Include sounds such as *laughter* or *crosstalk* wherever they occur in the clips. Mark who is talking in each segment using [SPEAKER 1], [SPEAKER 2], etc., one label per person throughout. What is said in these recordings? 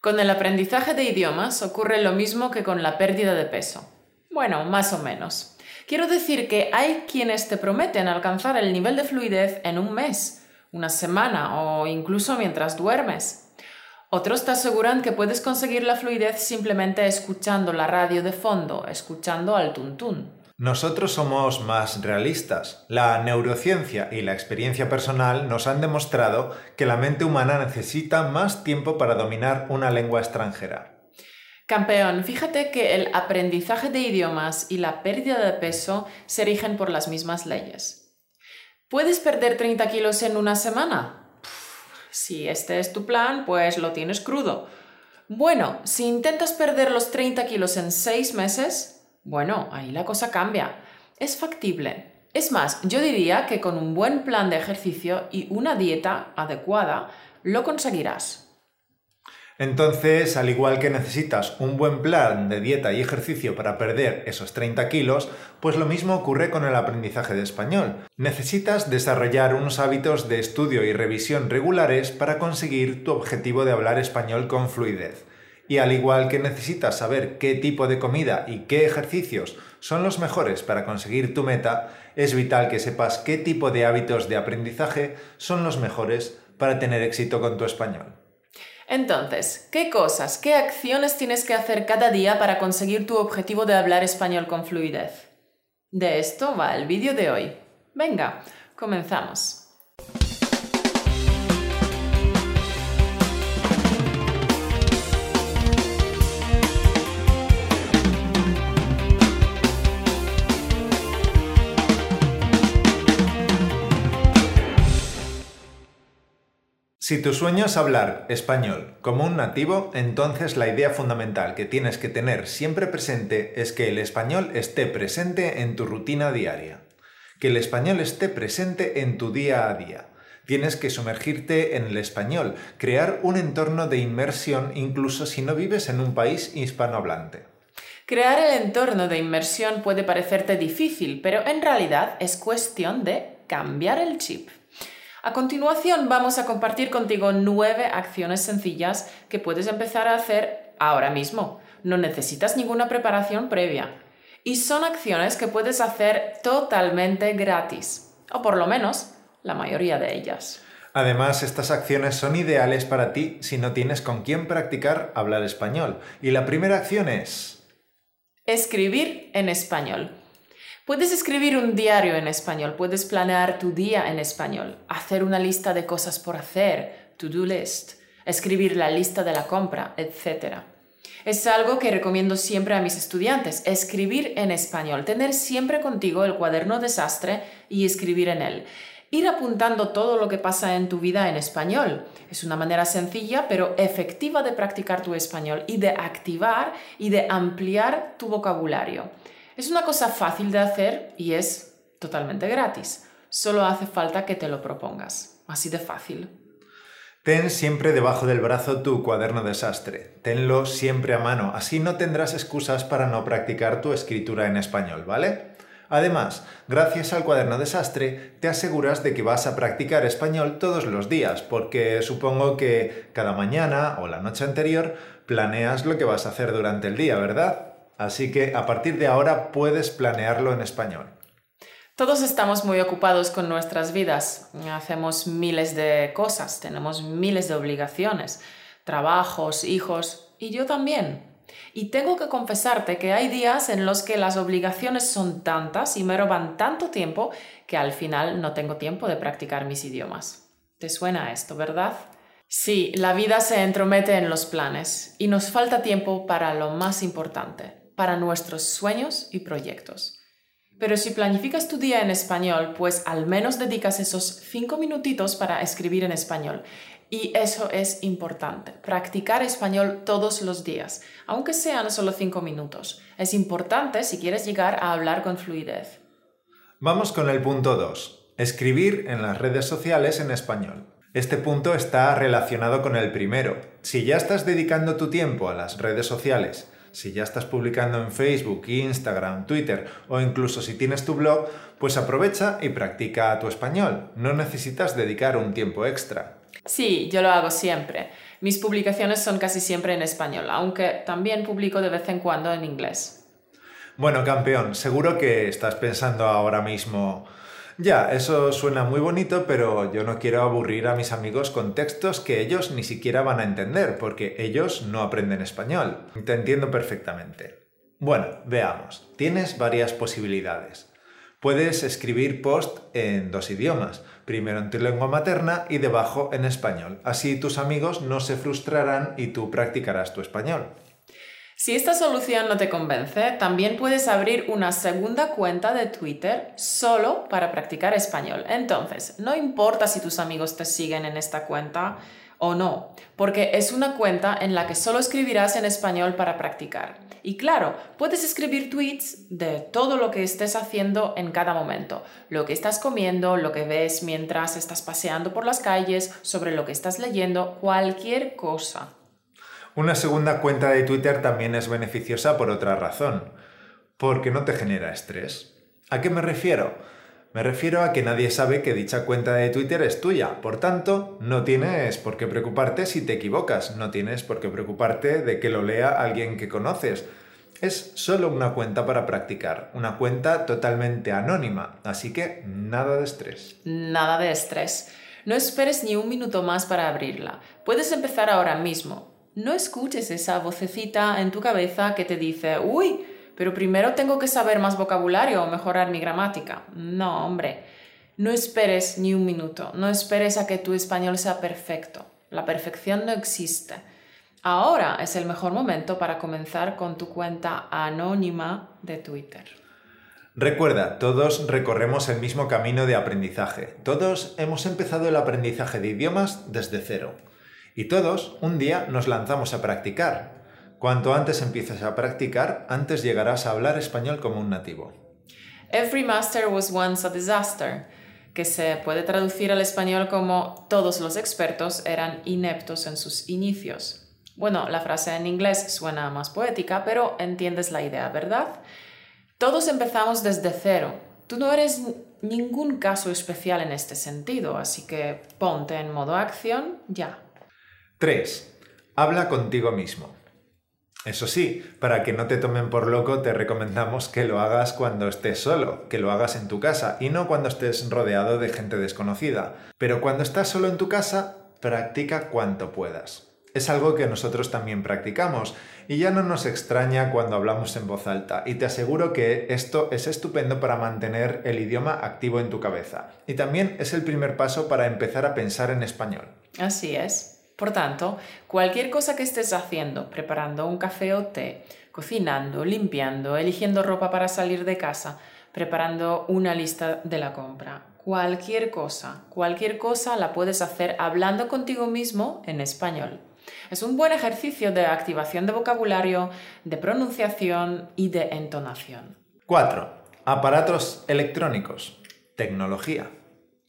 [SPEAKER 1] Con el aprendizaje de idiomas ocurre lo mismo que con la pérdida de peso. Bueno, más o menos. Quiero decir que hay quienes te prometen alcanzar el nivel de fluidez en un mes, una semana o incluso mientras duermes. Otros te aseguran que puedes conseguir la fluidez simplemente escuchando la radio de fondo, escuchando al tuntún.
[SPEAKER 2] Nosotros somos más realistas. La neurociencia y la experiencia personal nos han demostrado que la mente humana necesita más tiempo para dominar una lengua extranjera.
[SPEAKER 1] Campeón, fíjate que el aprendizaje de idiomas y la pérdida de peso se rigen por las mismas leyes. ¿Puedes perder 30 kilos en una semana? si este es tu plan, pues lo tienes crudo. Bueno, si intentas perder los 30 kilos en 6 meses, bueno, ahí la cosa cambia. Es factible. Es más, yo diría que con un buen plan de ejercicio y una dieta adecuada, lo conseguirás.
[SPEAKER 2] Entonces, al igual que necesitas un buen plan de dieta y ejercicio para perder esos 30 kilos, pues lo mismo ocurre con el aprendizaje de español. Necesitas desarrollar unos hábitos de estudio y revisión regulares para conseguir tu objetivo de hablar español con fluidez. Y al igual que necesitas saber qué tipo de comida y qué ejercicios son los mejores para conseguir tu meta, es vital que sepas qué tipo de hábitos de aprendizaje son los mejores para tener éxito con tu español.
[SPEAKER 1] Entonces, ¿qué cosas, qué acciones tienes que hacer cada día para conseguir tu objetivo de hablar español con fluidez? De esto va el vídeo de hoy. Venga, comenzamos.
[SPEAKER 2] Si tu sueño es hablar español como un nativo, entonces la idea fundamental que tienes que tener siempre presente es que el español esté presente en tu rutina diaria, que el español esté presente en tu día a día. Tienes que sumergirte en el español, crear un entorno de inmersión incluso si no vives en un país hispanohablante.
[SPEAKER 1] Crear el entorno de inmersión puede parecerte difícil, pero en realidad es cuestión de cambiar el chip. A continuación vamos a compartir contigo nueve acciones sencillas que puedes empezar a hacer ahora mismo. No necesitas ninguna preparación previa. Y son acciones que puedes hacer totalmente gratis, o por lo menos la mayoría de ellas.
[SPEAKER 2] Además, estas acciones son ideales para ti si no tienes con quién practicar hablar español. Y la primera acción es...
[SPEAKER 1] Escribir en español. Puedes escribir un diario en español, puedes planear tu día en español, hacer una lista de cosas por hacer, to-do list, escribir la lista de la compra, etc. Es algo que recomiendo siempre a mis estudiantes, escribir en español, tener siempre contigo el cuaderno desastre y escribir en él. Ir apuntando todo lo que pasa en tu vida en español. Es una manera sencilla pero efectiva de practicar tu español y de activar y de ampliar tu vocabulario. Es una cosa fácil de hacer y es totalmente gratis. Solo hace falta que te lo propongas. Así de fácil.
[SPEAKER 2] Ten siempre debajo del brazo tu cuaderno desastre. Tenlo siempre a mano, así no tendrás excusas para no practicar tu escritura en español, ¿vale? Además, gracias al cuaderno desastre, te aseguras de que vas a practicar español todos los días, porque supongo que cada mañana o la noche anterior planeas lo que vas a hacer durante el día, ¿verdad? Así que a partir de ahora puedes planearlo en español.
[SPEAKER 1] Todos estamos muy ocupados con nuestras vidas. Hacemos miles de cosas, tenemos miles de obligaciones, trabajos, hijos y yo también. Y tengo que confesarte que hay días en los que las obligaciones son tantas y me roban tanto tiempo que al final no tengo tiempo de practicar mis idiomas. ¿Te suena esto, verdad? Sí, la vida se entromete en los planes y nos falta tiempo para lo más importante, para nuestros sueños y proyectos. Pero si planificas tu día en español, pues al menos dedicas esos cinco minutitos para escribir en español. Y eso es importante, practicar español todos los días, aunque sean solo cinco minutos. Es importante si quieres llegar a hablar con fluidez.
[SPEAKER 2] Vamos con el punto 2. Escribir en las redes sociales en español. Este punto está relacionado con el primero. Si ya estás dedicando tu tiempo a las redes sociales, si ya estás publicando en Facebook, Instagram, Twitter o incluso si tienes tu blog, pues aprovecha y practica tu español. No necesitas dedicar un tiempo extra.
[SPEAKER 1] Sí, yo lo hago siempre. Mis publicaciones son casi siempre en español, aunque también publico de vez en cuando en inglés.
[SPEAKER 2] Bueno, campeón, seguro que estás pensando ahora mismo, ya, eso suena muy bonito, pero yo no quiero aburrir a mis amigos con textos que ellos ni siquiera van a entender, porque ellos no aprenden español. Te entiendo perfectamente. Bueno, veamos. Tienes varias posibilidades. Puedes escribir post en dos idiomas, primero en tu lengua materna y debajo en español. Así tus amigos no se frustrarán y tú practicarás tu español.
[SPEAKER 1] Si esta solución no te convence, también puedes abrir una segunda cuenta de Twitter solo para practicar español. Entonces, no importa si tus amigos te siguen en esta cuenta o no, porque es una cuenta en la que solo escribirás en español para practicar. Y claro, puedes escribir tweets de todo lo que estés haciendo en cada momento, lo que estás comiendo, lo que ves mientras estás paseando por las calles, sobre lo que estás leyendo, cualquier cosa.
[SPEAKER 2] Una segunda cuenta de Twitter también es beneficiosa por otra razón, porque no te genera estrés. ¿A qué me refiero? Me refiero a que nadie sabe que dicha cuenta de Twitter es tuya, por tanto, no tienes por qué preocuparte si te equivocas, no tienes por qué preocuparte de que lo lea alguien que conoces. Es solo una cuenta para practicar, una cuenta totalmente anónima, así que nada de estrés.
[SPEAKER 1] Nada de estrés. No esperes ni un minuto más para abrirla. Puedes empezar ahora mismo. No escuches esa vocecita en tu cabeza que te dice, uy, pero primero tengo que saber más vocabulario o mejorar mi gramática. No, hombre, no esperes ni un minuto, no esperes a que tu español sea perfecto. La perfección no existe. Ahora es el mejor momento para comenzar con tu cuenta anónima de Twitter.
[SPEAKER 2] Recuerda, todos recorremos el mismo camino de aprendizaje. Todos hemos empezado el aprendizaje de idiomas desde cero. Y todos un día nos lanzamos a practicar. Cuanto antes empieces a practicar, antes llegarás a hablar español como un nativo.
[SPEAKER 1] Every master was once a disaster, que se puede traducir al español como todos los expertos eran ineptos en sus inicios. Bueno, la frase en inglés suena más poética, pero entiendes la idea, ¿verdad? Todos empezamos desde cero. Tú no eres ningún caso especial en este sentido, así que ponte en modo acción ya.
[SPEAKER 2] 3. Habla contigo mismo. Eso sí, para que no te tomen por loco, te recomendamos que lo hagas cuando estés solo, que lo hagas en tu casa y no cuando estés rodeado de gente desconocida. Pero cuando estás solo en tu casa, practica cuanto puedas. Es algo que nosotros también practicamos y ya no nos extraña cuando hablamos en voz alta y te aseguro que esto es estupendo para mantener el idioma activo en tu cabeza y también es el primer paso para empezar a pensar en español.
[SPEAKER 1] Así es. Por tanto, cualquier cosa que estés haciendo, preparando un café o té, cocinando, limpiando, eligiendo ropa para salir de casa, preparando una lista de la compra, cualquier cosa, cualquier cosa la puedes hacer hablando contigo mismo en español. Es un buen ejercicio de activación de vocabulario, de pronunciación y de entonación.
[SPEAKER 2] 4. Aparatos electrónicos. Tecnología.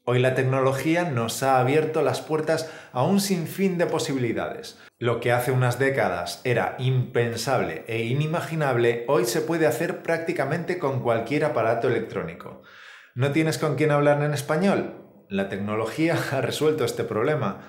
[SPEAKER 2] Hoy la tecnología nos ha abierto las puertas a un sinfín de posibilidades. Lo que hace unas décadas era impensable e inimaginable, hoy se puede hacer prácticamente con cualquier aparato electrónico. ¿No tienes con quién hablar en español? La tecnología *laughs* ha resuelto este problema.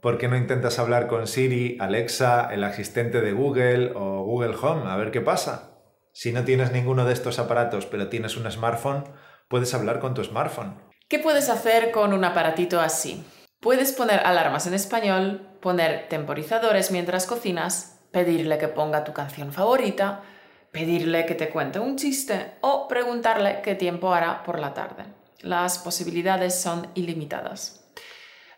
[SPEAKER 2] ¿Por qué no intentas hablar con Siri, Alexa, el asistente de Google o Google Home? A ver qué pasa. Si no tienes ninguno de estos aparatos pero tienes un smartphone, puedes hablar con tu smartphone.
[SPEAKER 1] ¿Qué puedes hacer con un aparatito así? Puedes poner alarmas en español, poner temporizadores mientras cocinas, pedirle que ponga tu canción favorita, pedirle que te cuente un chiste o preguntarle qué tiempo hará por la tarde. Las posibilidades son ilimitadas.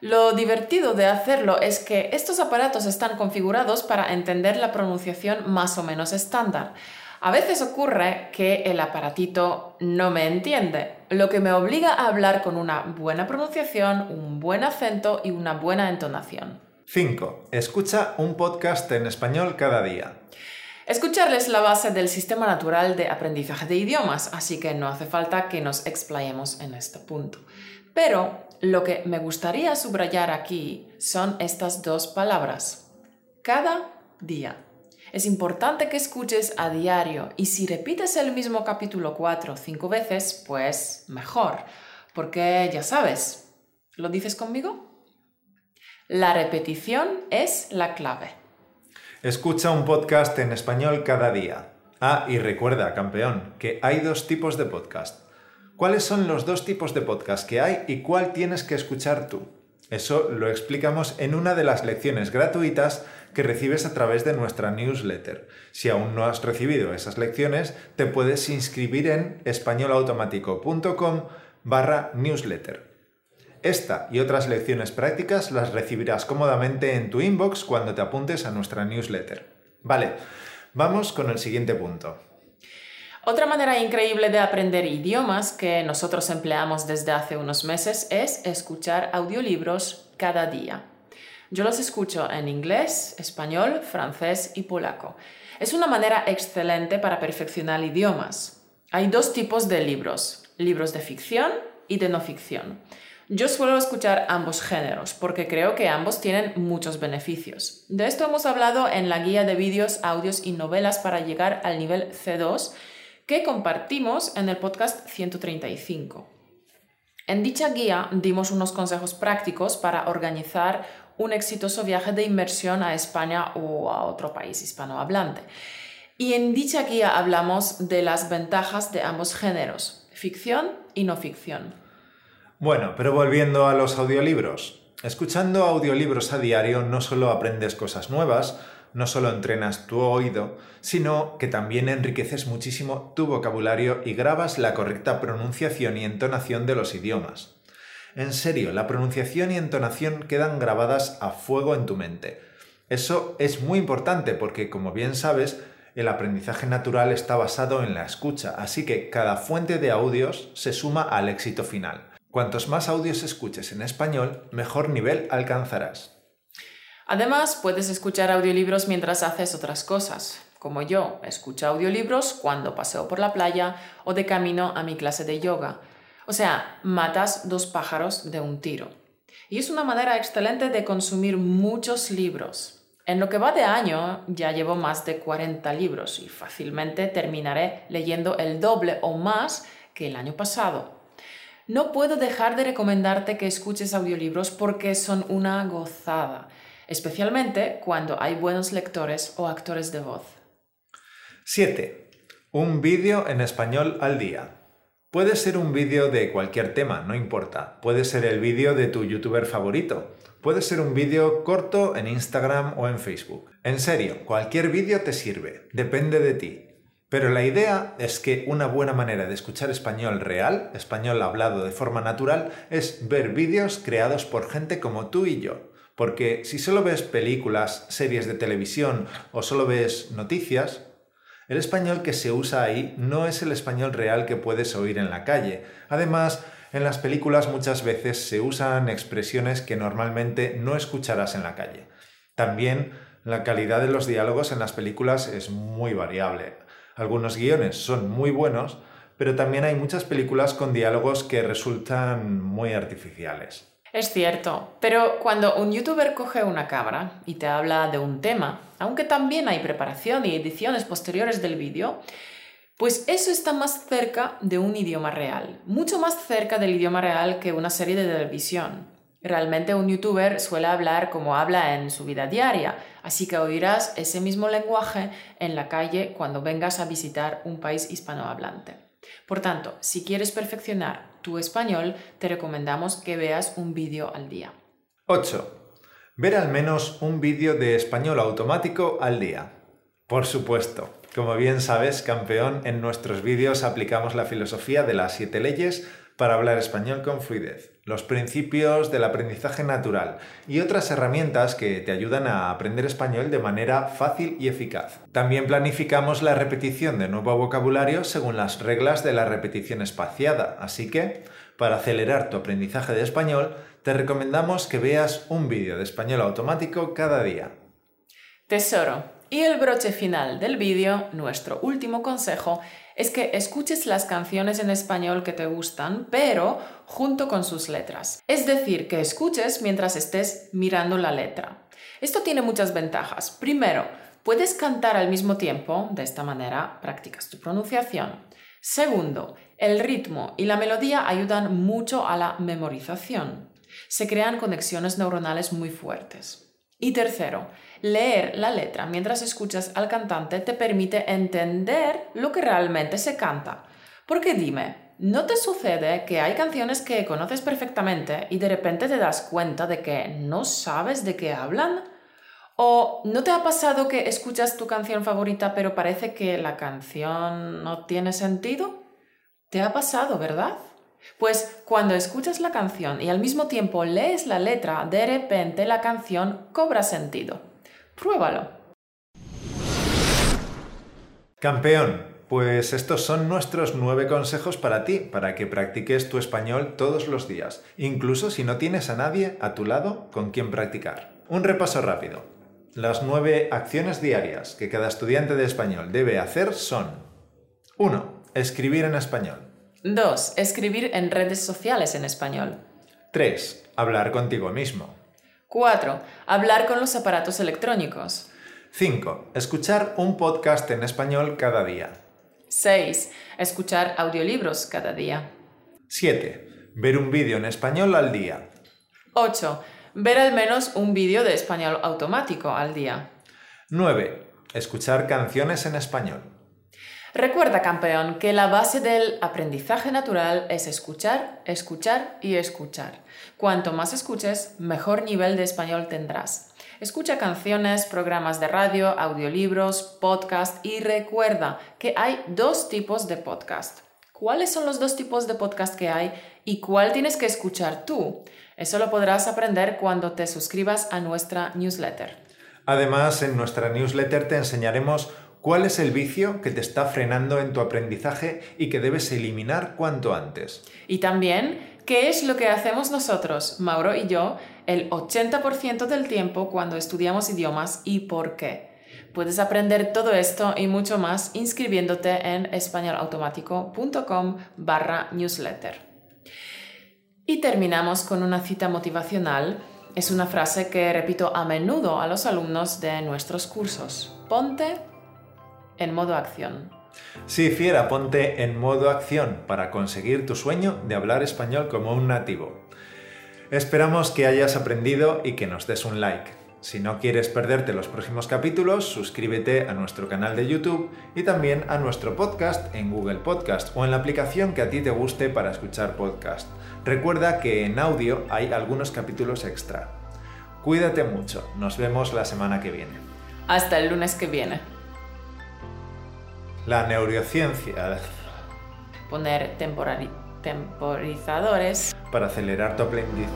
[SPEAKER 1] Lo divertido de hacerlo es que estos aparatos están configurados para entender la pronunciación más o menos estándar. A veces ocurre que el aparatito no me entiende, lo que me obliga a hablar con una buena pronunciación, un buen acento y una buena entonación.
[SPEAKER 2] 5. Escucha un podcast en español cada día.
[SPEAKER 1] Escucharles la base del sistema natural de aprendizaje de idiomas, así que no hace falta que nos explayemos en este punto. Pero lo que me gustaría subrayar aquí son estas dos palabras. Cada día. Es importante que escuches a diario y si repites el mismo capítulo cuatro o cinco veces, pues mejor, porque ya sabes, ¿lo dices conmigo? La repetición es la clave.
[SPEAKER 2] Escucha un podcast en español cada día. Ah, y recuerda, campeón, que hay dos tipos de podcast. ¿Cuáles son los dos tipos de podcast que hay y cuál tienes que escuchar tú? Eso lo explicamos en una de las lecciones gratuitas que recibes a través de nuestra newsletter. Si aún no has recibido esas lecciones, te puedes inscribir en españolautomático.com barra newsletter. Esta y otras lecciones prácticas las recibirás cómodamente en tu inbox cuando te apuntes a nuestra newsletter. Vale, vamos con el siguiente punto.
[SPEAKER 1] Otra manera increíble de aprender idiomas que nosotros empleamos desde hace unos meses es escuchar audiolibros cada día. Yo los escucho en inglés, español, francés y polaco. Es una manera excelente para perfeccionar idiomas. Hay dos tipos de libros, libros de ficción y de no ficción. Yo suelo escuchar ambos géneros porque creo que ambos tienen muchos beneficios. De esto hemos hablado en la guía de vídeos, audios y novelas para llegar al nivel C2 que compartimos en el podcast 135. En dicha guía dimos unos consejos prácticos para organizar un exitoso viaje de inmersión a España o a otro país hispanohablante. Y en dicha guía hablamos de las ventajas de ambos géneros, ficción y no ficción.
[SPEAKER 2] Bueno, pero volviendo a los audiolibros. Escuchando audiolibros a diario no solo aprendes cosas nuevas, no solo entrenas tu oído, sino que también enriqueces muchísimo tu vocabulario y grabas la correcta pronunciación y entonación de los idiomas. En serio, la pronunciación y entonación quedan grabadas a fuego en tu mente. Eso es muy importante porque, como bien sabes, el aprendizaje natural está basado en la escucha, así que cada fuente de audios se suma al éxito final. Cuantos más audios escuches en español, mejor nivel alcanzarás.
[SPEAKER 1] Además, puedes escuchar audiolibros mientras haces otras cosas, como yo escucho audiolibros cuando paseo por la playa o de camino a mi clase de yoga. O sea, matas dos pájaros de un tiro. Y es una manera excelente de consumir muchos libros. En lo que va de año ya llevo más de 40 libros y fácilmente terminaré leyendo el doble o más que el año pasado. No puedo dejar de recomendarte que escuches audiolibros porque son una gozada, especialmente cuando hay buenos lectores o actores de voz.
[SPEAKER 2] 7. Un vídeo en español al día. Puede ser un vídeo de cualquier tema, no importa. Puede ser el vídeo de tu youtuber favorito. Puede ser un vídeo corto en Instagram o en Facebook. En serio, cualquier vídeo te sirve. Depende de ti. Pero la idea es que una buena manera de escuchar español real, español hablado de forma natural, es ver vídeos creados por gente como tú y yo. Porque si solo ves películas, series de televisión o solo ves noticias, el español que se usa ahí no es el español real que puedes oír en la calle. Además, en las películas muchas veces se usan expresiones que normalmente no escucharás en la calle. También la calidad de los diálogos en las películas es muy variable. Algunos guiones son muy buenos, pero también hay muchas películas con diálogos que resultan muy artificiales.
[SPEAKER 1] Es cierto, pero cuando un youtuber coge una cámara y te habla de un tema, aunque también hay preparación y ediciones posteriores del vídeo, pues eso está más cerca de un idioma real, mucho más cerca del idioma real que una serie de televisión. Realmente un youtuber suele hablar como habla en su vida diaria, así que oirás ese mismo lenguaje en la calle cuando vengas a visitar un país hispanohablante. Por tanto, si quieres perfeccionar tu español, te recomendamos que veas un vídeo al día.
[SPEAKER 2] 8. Ver al menos un vídeo de español automático al día. Por supuesto, como bien sabes, campeón, en nuestros vídeos aplicamos la filosofía de las siete leyes para hablar español con fluidez, los principios del aprendizaje natural y otras herramientas que te ayudan a aprender español de manera fácil y eficaz. También planificamos la repetición de nuevo vocabulario según las reglas de la repetición espaciada, así que, para acelerar tu aprendizaje de español, te recomendamos que veas un vídeo de español automático cada día.
[SPEAKER 1] Tesoro. Y el broche final del vídeo, nuestro último consejo, es que escuches las canciones en español que te gustan, pero junto con sus letras. Es decir, que escuches mientras estés mirando la letra. Esto tiene muchas ventajas. Primero, puedes cantar al mismo tiempo, de esta manera practicas tu pronunciación. Segundo, el ritmo y la melodía ayudan mucho a la memorización. Se crean conexiones neuronales muy fuertes. Y tercero, leer la letra mientras escuchas al cantante te permite entender lo que realmente se canta. Porque dime, ¿no te sucede que hay canciones que conoces perfectamente y de repente te das cuenta de que no sabes de qué hablan? ¿O no te ha pasado que escuchas tu canción favorita pero parece que la canción no tiene sentido? Te ha pasado, ¿verdad? Pues cuando escuchas la canción y al mismo tiempo lees la letra, de repente la canción cobra sentido. Pruébalo.
[SPEAKER 2] Campeón, pues estos son nuestros nueve consejos para ti, para que practiques tu español todos los días, incluso si no tienes a nadie a tu lado con quien practicar. Un repaso rápido. Las nueve acciones diarias que cada estudiante de español debe hacer son 1. Escribir en español.
[SPEAKER 1] 2. Escribir en redes sociales en español.
[SPEAKER 2] 3. Hablar contigo mismo.
[SPEAKER 1] 4. Hablar con los aparatos electrónicos.
[SPEAKER 2] 5. Escuchar un podcast en español cada día.
[SPEAKER 1] 6. Escuchar audiolibros cada día.
[SPEAKER 2] 7. Ver un vídeo en español al día.
[SPEAKER 1] 8 ver al menos un vídeo de español automático al día.
[SPEAKER 2] 9. Escuchar canciones en español.
[SPEAKER 1] Recuerda, campeón, que la base del aprendizaje natural es escuchar, escuchar y escuchar. Cuanto más escuches, mejor nivel de español tendrás. Escucha canciones, programas de radio, audiolibros, podcast y recuerda que hay dos tipos de podcast. ¿Cuáles son los dos tipos de podcast que hay y cuál tienes que escuchar tú? Eso lo podrás aprender cuando te suscribas a nuestra newsletter.
[SPEAKER 2] Además, en nuestra newsletter te enseñaremos cuál es el vicio que te está frenando en tu aprendizaje y que debes eliminar cuanto antes.
[SPEAKER 1] Y también qué es lo que hacemos nosotros, Mauro y yo, el 80% del tiempo cuando estudiamos idiomas y por qué. Puedes aprender todo esto y mucho más inscribiéndote en españolautomático.com barra newsletter. Y terminamos con una cita motivacional. Es una frase que repito a menudo a los alumnos de nuestros cursos. Ponte en modo acción.
[SPEAKER 2] Sí, fiera, ponte en modo acción para conseguir tu sueño de hablar español como un nativo. Esperamos que hayas aprendido y que nos des un like. Si no quieres perderte los próximos capítulos, suscríbete a nuestro canal de YouTube y también a nuestro podcast en Google Podcast o en la aplicación que a ti te guste para escuchar podcast. Recuerda que en audio hay algunos capítulos extra. Cuídate mucho, nos vemos la semana que viene.
[SPEAKER 1] Hasta el lunes que viene.
[SPEAKER 2] La neurociencia.
[SPEAKER 1] Poner temporizadores.
[SPEAKER 2] Para acelerar tu aprendizaje.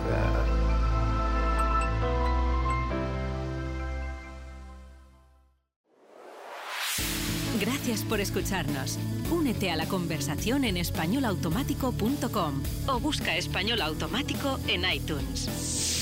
[SPEAKER 3] Gracias por escucharnos. Únete a la conversación en españolautomático.com o busca español automático en iTunes.